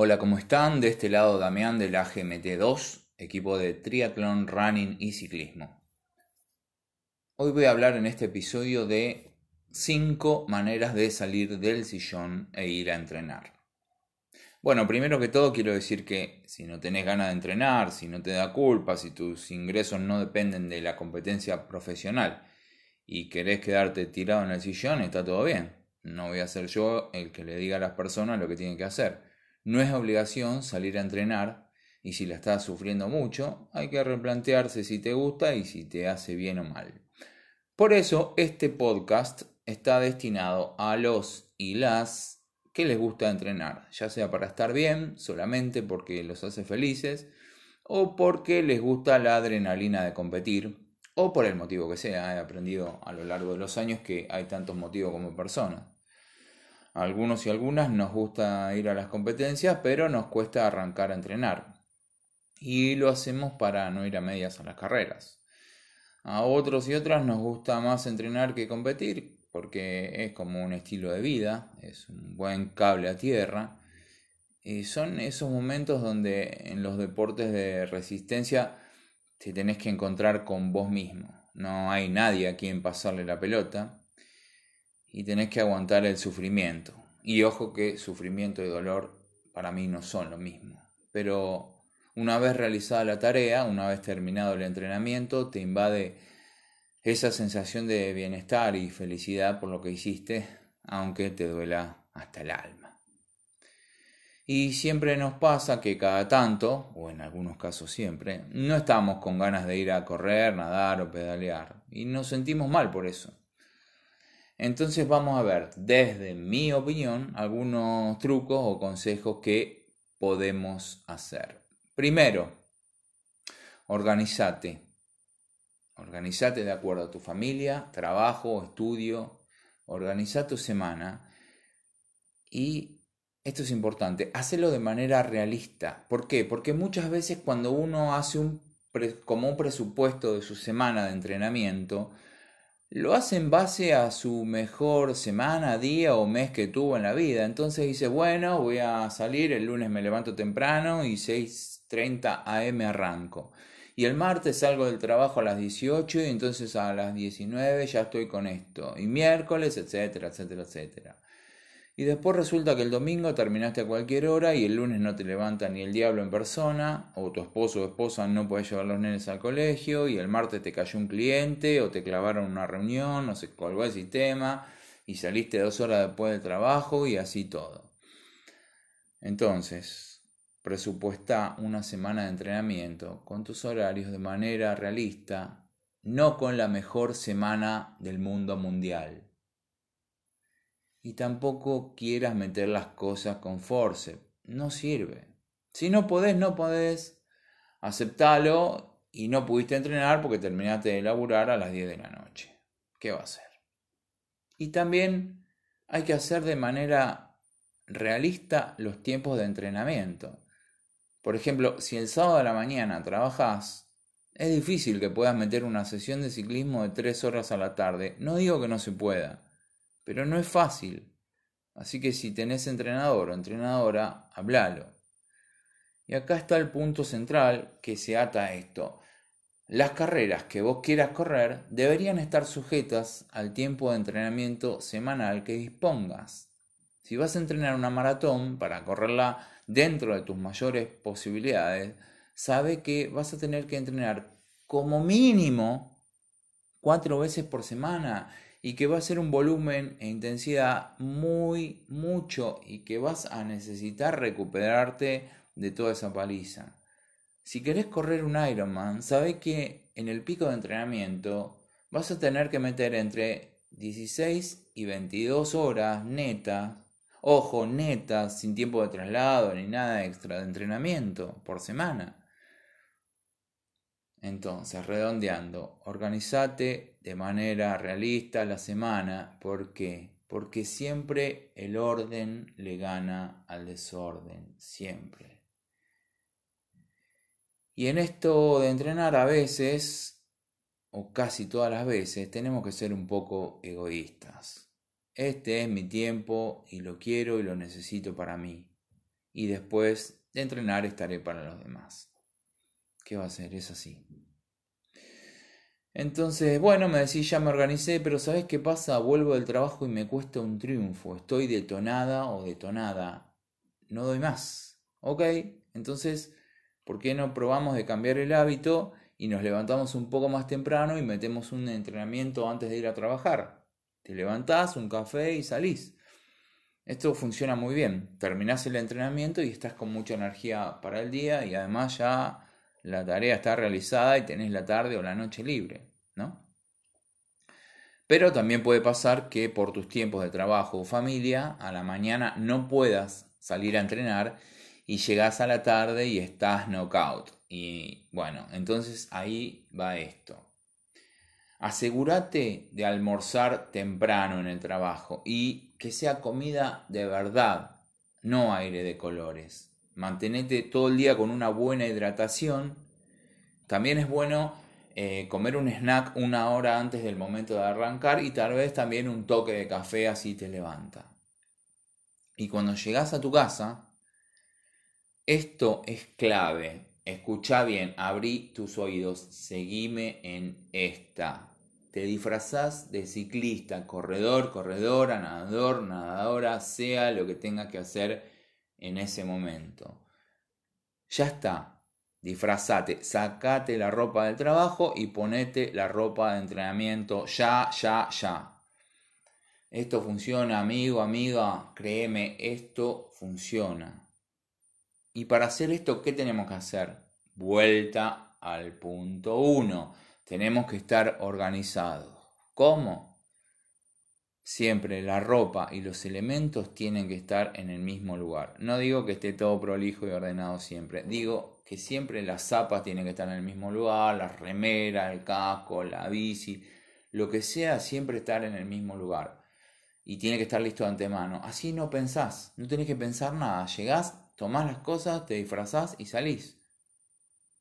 Hola, ¿cómo están? De este lado Damián de la GMT2, equipo de triatlón, running y ciclismo. Hoy voy a hablar en este episodio de 5 maneras de salir del sillón e ir a entrenar. Bueno, primero que todo quiero decir que si no tenés ganas de entrenar, si no te da culpa, si tus ingresos no dependen de la competencia profesional y querés quedarte tirado en el sillón, está todo bien. No voy a ser yo el que le diga a las personas lo que tienen que hacer. No es obligación salir a entrenar y si la estás sufriendo mucho, hay que replantearse si te gusta y si te hace bien o mal. Por eso este podcast está destinado a los y las que les gusta entrenar, ya sea para estar bien, solamente porque los hace felices, o porque les gusta la adrenalina de competir, o por el motivo que sea. He aprendido a lo largo de los años que hay tantos motivos como personas algunos y algunas nos gusta ir a las competencias, pero nos cuesta arrancar a entrenar. Y lo hacemos para no ir a medias a las carreras. A otros y otras nos gusta más entrenar que competir, porque es como un estilo de vida, es un buen cable a tierra. Y son esos momentos donde en los deportes de resistencia te tenés que encontrar con vos mismo. No hay nadie a quien pasarle la pelota y tenés que aguantar el sufrimiento. Y ojo que sufrimiento y dolor para mí no son lo mismo. Pero una vez realizada la tarea, una vez terminado el entrenamiento, te invade esa sensación de bienestar y felicidad por lo que hiciste, aunque te duela hasta el alma. Y siempre nos pasa que cada tanto, o en algunos casos siempre, no estamos con ganas de ir a correr, nadar o pedalear, y nos sentimos mal por eso. Entonces vamos a ver, desde mi opinión, algunos trucos o consejos que podemos hacer. Primero, organizate. Organizate de acuerdo a tu familia, trabajo, estudio. Organiza tu semana. Y esto es importante, hacelo de manera realista. ¿Por qué? Porque muchas veces cuando uno hace un, como un presupuesto de su semana de entrenamiento, lo hace en base a su mejor semana, día o mes que tuvo en la vida. Entonces dice, bueno, voy a salir, el lunes me levanto temprano y 6.30 am arranco. Y el martes salgo del trabajo a las 18 y entonces a las 19 ya estoy con esto. Y miércoles, etcétera, etcétera, etcétera. Y después resulta que el domingo terminaste a cualquier hora y el lunes no te levanta ni el diablo en persona, o tu esposo o esposa no puede llevar los nenes al colegio, y el martes te cayó un cliente, o te clavaron una reunión, no se colgó el sistema, y saliste dos horas después del trabajo, y así todo. Entonces, presupuesta una semana de entrenamiento con tus horarios de manera realista, no con la mejor semana del mundo mundial y tampoco quieras meter las cosas con force. No sirve. Si no podés, no podés. Aceptalo y no pudiste entrenar porque terminaste de laburar a las 10 de la noche. ¿Qué va a hacer? Y también hay que hacer de manera realista los tiempos de entrenamiento. Por ejemplo, si el sábado a la mañana trabajas, es difícil que puedas meter una sesión de ciclismo de 3 horas a la tarde. No digo que no se pueda pero no es fácil. Así que si tenés entrenador o entrenadora, hablalo. Y acá está el punto central que se ata a esto. Las carreras que vos quieras correr deberían estar sujetas al tiempo de entrenamiento semanal que dispongas. Si vas a entrenar una maratón para correrla dentro de tus mayores posibilidades, sabe que vas a tener que entrenar como mínimo cuatro veces por semana y que va a ser un volumen e intensidad muy, mucho y que vas a necesitar recuperarte de toda esa paliza. Si querés correr un Ironman, sabe que en el pico de entrenamiento vas a tener que meter entre 16 y 22 horas netas, ojo, netas, sin tiempo de traslado ni nada extra de entrenamiento por semana. Entonces, redondeando, organizate de manera realista la semana. ¿Por qué? Porque siempre el orden le gana al desorden, siempre. Y en esto de entrenar a veces, o casi todas las veces, tenemos que ser un poco egoístas. Este es mi tiempo y lo quiero y lo necesito para mí. y después de entrenar estaré para los demás. ¿Qué va a ser? Es así. Entonces, bueno, me decís, ya me organicé, pero ¿sabes qué pasa? Vuelvo del trabajo y me cuesta un triunfo. Estoy detonada o detonada. No doy más. ¿Ok? Entonces, ¿por qué no probamos de cambiar el hábito y nos levantamos un poco más temprano y metemos un entrenamiento antes de ir a trabajar? Te levantás, un café y salís. Esto funciona muy bien. Terminás el entrenamiento y estás con mucha energía para el día y además ya la tarea está realizada y tenés la tarde o la noche libre, ¿no? Pero también puede pasar que por tus tiempos de trabajo o familia, a la mañana no puedas salir a entrenar y llegás a la tarde y estás knockout. Y bueno, entonces ahí va esto. Asegúrate de almorzar temprano en el trabajo y que sea comida de verdad, no aire de colores. Mantenete todo el día con una buena hidratación. También es bueno eh, comer un snack una hora antes del momento de arrancar y tal vez también un toque de café así te levanta. Y cuando llegas a tu casa, esto es clave. Escucha bien, abrí tus oídos, seguime en esta. Te disfrazás de ciclista, corredor, corredora, nadador, nadadora, sea lo que tenga que hacer en ese momento. Ya está, disfrazate, sacate la ropa del trabajo y ponete la ropa de entrenamiento ya, ya, ya. Esto funciona, amigo, amiga, créeme, esto funciona. Y para hacer esto, ¿qué tenemos que hacer? Vuelta al punto 1. Tenemos que estar organizados. ¿Cómo? Siempre la ropa y los elementos tienen que estar en el mismo lugar. No digo que esté todo prolijo y ordenado siempre. Digo que siempre las zapas tienen que estar en el mismo lugar, la remera, el casco, la bici, lo que sea, siempre estar en el mismo lugar. Y tiene que estar listo de antemano. Así no pensás, no tenés que pensar nada. Llegás, tomás las cosas, te disfrazás y salís.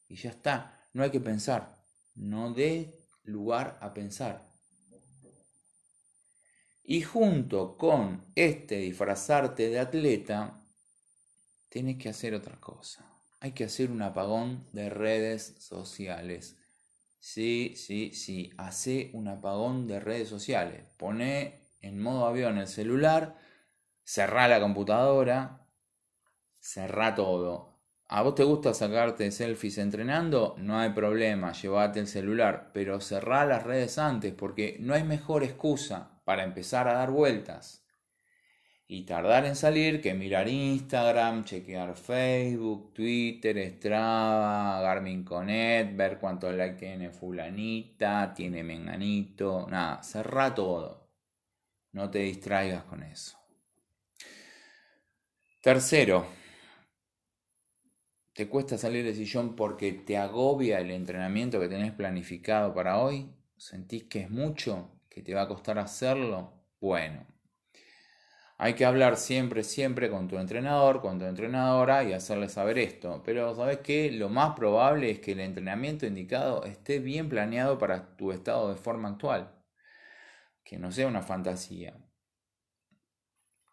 Y ya está, no hay que pensar, no dé lugar a pensar. Y junto con este disfrazarte de atleta, tienes que hacer otra cosa. Hay que hacer un apagón de redes sociales. Sí, sí, sí, hace un apagón de redes sociales. Pone en modo avión el celular, cerrá la computadora, cerrá todo. ¿A vos te gusta sacarte selfies entrenando? No hay problema, llévate el celular, pero cerrá las redes antes porque no hay mejor excusa para empezar a dar vueltas y tardar en salir que mirar Instagram, chequear Facebook, Twitter, Strava, Garmin Connect, ver cuánto like tiene fulanita, tiene menganito, nada, cerrá todo. No te distraigas con eso. Tercero, ¿Te cuesta salir del sillón porque te agobia el entrenamiento que tenés planificado para hoy? ¿Sentís que es mucho? ¿Que te va a costar hacerlo? Bueno, hay que hablar siempre, siempre con tu entrenador, con tu entrenadora y hacerle saber esto. Pero sabes qué? Lo más probable es que el entrenamiento indicado esté bien planeado para tu estado de forma actual. Que no sea una fantasía.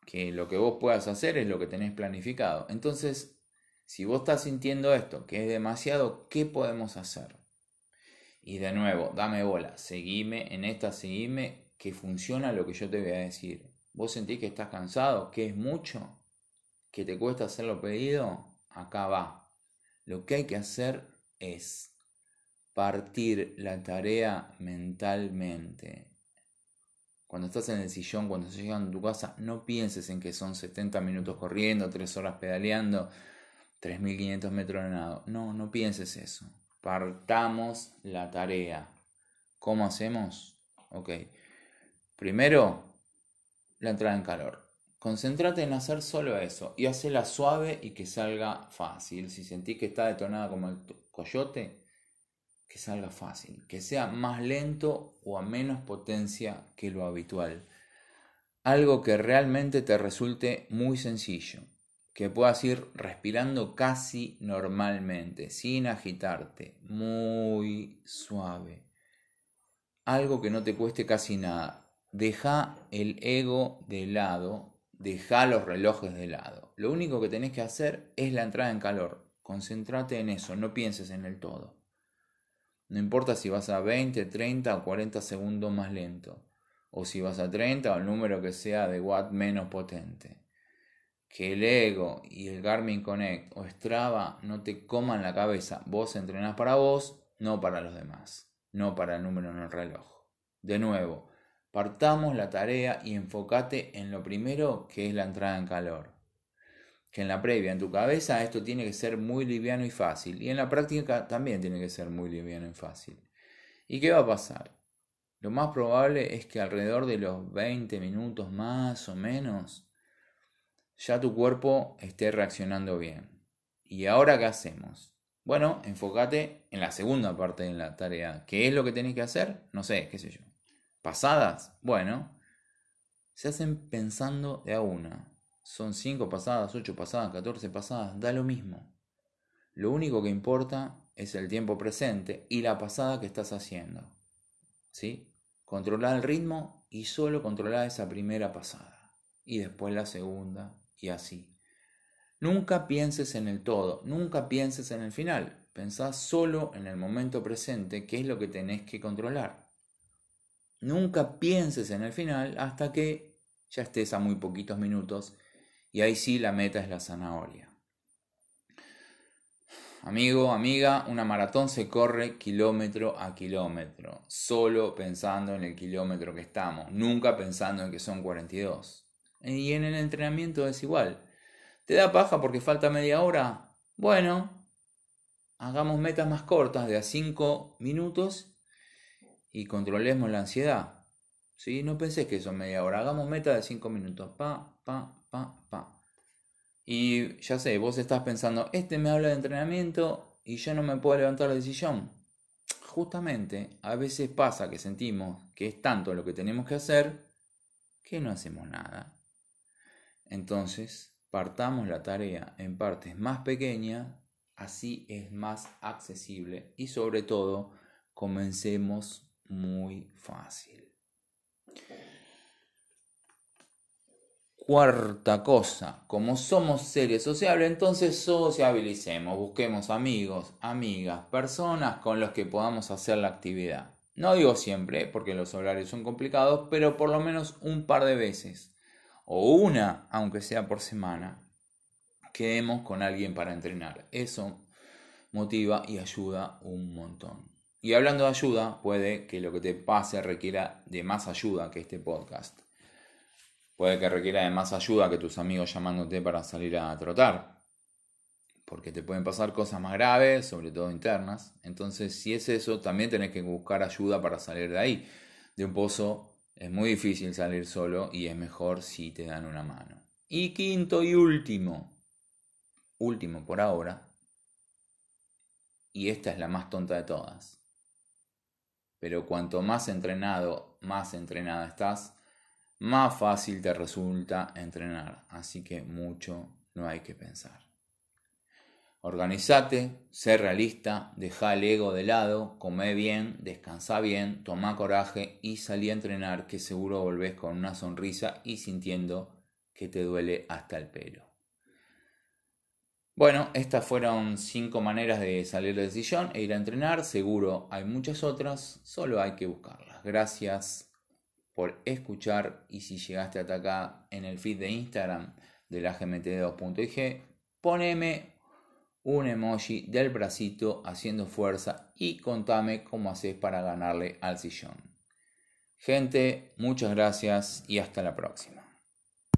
Que lo que vos puedas hacer es lo que tenés planificado. Entonces, si vos estás sintiendo esto, que es demasiado, ¿qué podemos hacer? Y de nuevo, dame bola, seguime en esta, seguime, que funciona lo que yo te voy a decir. ¿Vos sentís que estás cansado? ¿Que es mucho? ¿Que te cuesta hacer lo pedido? Acá va. Lo que hay que hacer es partir la tarea mentalmente. Cuando estás en el sillón, cuando estás llegando a tu casa, no pienses en que son 70 minutos corriendo, 3 horas pedaleando, 3.500 metros de nado. No, no pienses eso. Partamos la tarea. ¿Cómo hacemos? Ok. Primero, la entrada en calor. Concéntrate en hacer solo eso y hacela suave y que salga fácil. Si sentís que está detonada como el coyote, que salga fácil. Que sea más lento o a menos potencia que lo habitual. Algo que realmente te resulte muy sencillo que puedas ir respirando casi normalmente, sin agitarte, muy suave. Algo que no te cueste casi nada. Deja el ego de lado deja los relojes de lado. Lo único que tenés que hacer es la entrada en calor. Concéntrate en eso, no pienses en el todo. No importa si vas a 20, 30 o 40 segundos más lento, o si vas a 30 o el número que sea de watt menos potente. Que el ego y el Garmin Connect o Strava no te coman la cabeza. Vos entrenás para vos, no para los demás, no para el número en el reloj. De nuevo, partamos la tarea y enfócate en lo primero que es la entrada en calor. Que en la previa, en tu cabeza, esto tiene que ser muy liviano y fácil. Y en la práctica también tiene que ser muy liviano y fácil. ¿Y qué va a pasar? Lo más probable es que alrededor de los 20 minutos más o menos, ya tu cuerpo esté reaccionando bien. ¿Y ahora qué hacemos? Bueno, enfócate en la segunda parte de la tarea. ¿Qué es lo que tenés que hacer? No sé, qué sé yo. ¿Pasadas? Bueno, se hacen pensando de a una. Son 5 pasadas, 8 pasadas, 14 pasadas, da lo mismo. Lo único que importa es el tiempo presente y la pasada que estás haciendo. ¿Sí? Controlar el ritmo y solo controlar esa primera pasada. Y después la segunda y así. Nunca pienses en el todo, nunca pienses en el final. Pensá solo en el momento presente, que es lo que tenés que controlar. Nunca pienses en el final hasta que ya estés a muy poquitos minutos y ahí sí la meta es la zanahoria. Amigo, amiga, una maratón se corre kilómetro a kilómetro, solo pensando en el kilómetro que estamos, nunca pensando en que son 42. Y en el entrenamiento es igual. ¿Te da paja porque falta media hora? Bueno, hagamos metas más cortas de a 5 minutos y controlemos la ansiedad. ¿Sí? No pensés que son media hora, hagamos metas de 5 minutos. Pa, pa, pa, pa. Y ya sé, vos estás pensando, este me habla de entrenamiento y yo no me puedo levantar la decisión. Justamente, a veces pasa que sentimos que es tanto lo que tenemos que hacer que no hacemos nada. Entonces, Partamos la tarea en partes más pequeñas, así es más accesible y sobre todo comencemos muy fácil. Cuarta cosa, como somos seres sociables, entonces sociabilicemos, busquemos amigos, amigas, personas con los que podamos hacer la actividad. No digo siempre, porque los horarios son complicados, pero por lo menos un par de veces o una, aunque sea por semana, quedemos con alguien para entrenar. Eso motiva y ayuda un montón. Y hablando de ayuda, puede que lo que te pase requiera de más ayuda que este podcast. Puede que requiera de más ayuda que tus amigos llamándote para salir a trotar. Porque te pueden pasar cosas más graves, sobre todo internas. Entonces, si es eso, también tenés que buscar ayuda para salir de ahí. De un pozo es muy difícil salir solo y es mejor si te dan una mano. Y quinto y último, último por ahora, y esta es la más tonta de todas. Pero cuanto más entrenado, más entrenada estás, más fácil te resulta entrenar. Así que mucho no hay que pensar. Organizate, sé realista, deja el ego de lado, come bien, descansa bien, toma coraje y salí a entrenar que seguro volvés con una sonrisa y sintiendo que te duele hasta el pelo. Bueno, estas fueron cinco maneras de salir del sillón e ir a entrenar. Seguro hay muchas otras, solo hay que buscarlas. Gracias por escuchar y si llegaste hasta acá en el feed de Instagram de la gmt2.ig, poneme un emoji del bracito haciendo fuerza y contame cómo haces para ganarle al sillón. Gente, muchas gracias y hasta la próxima.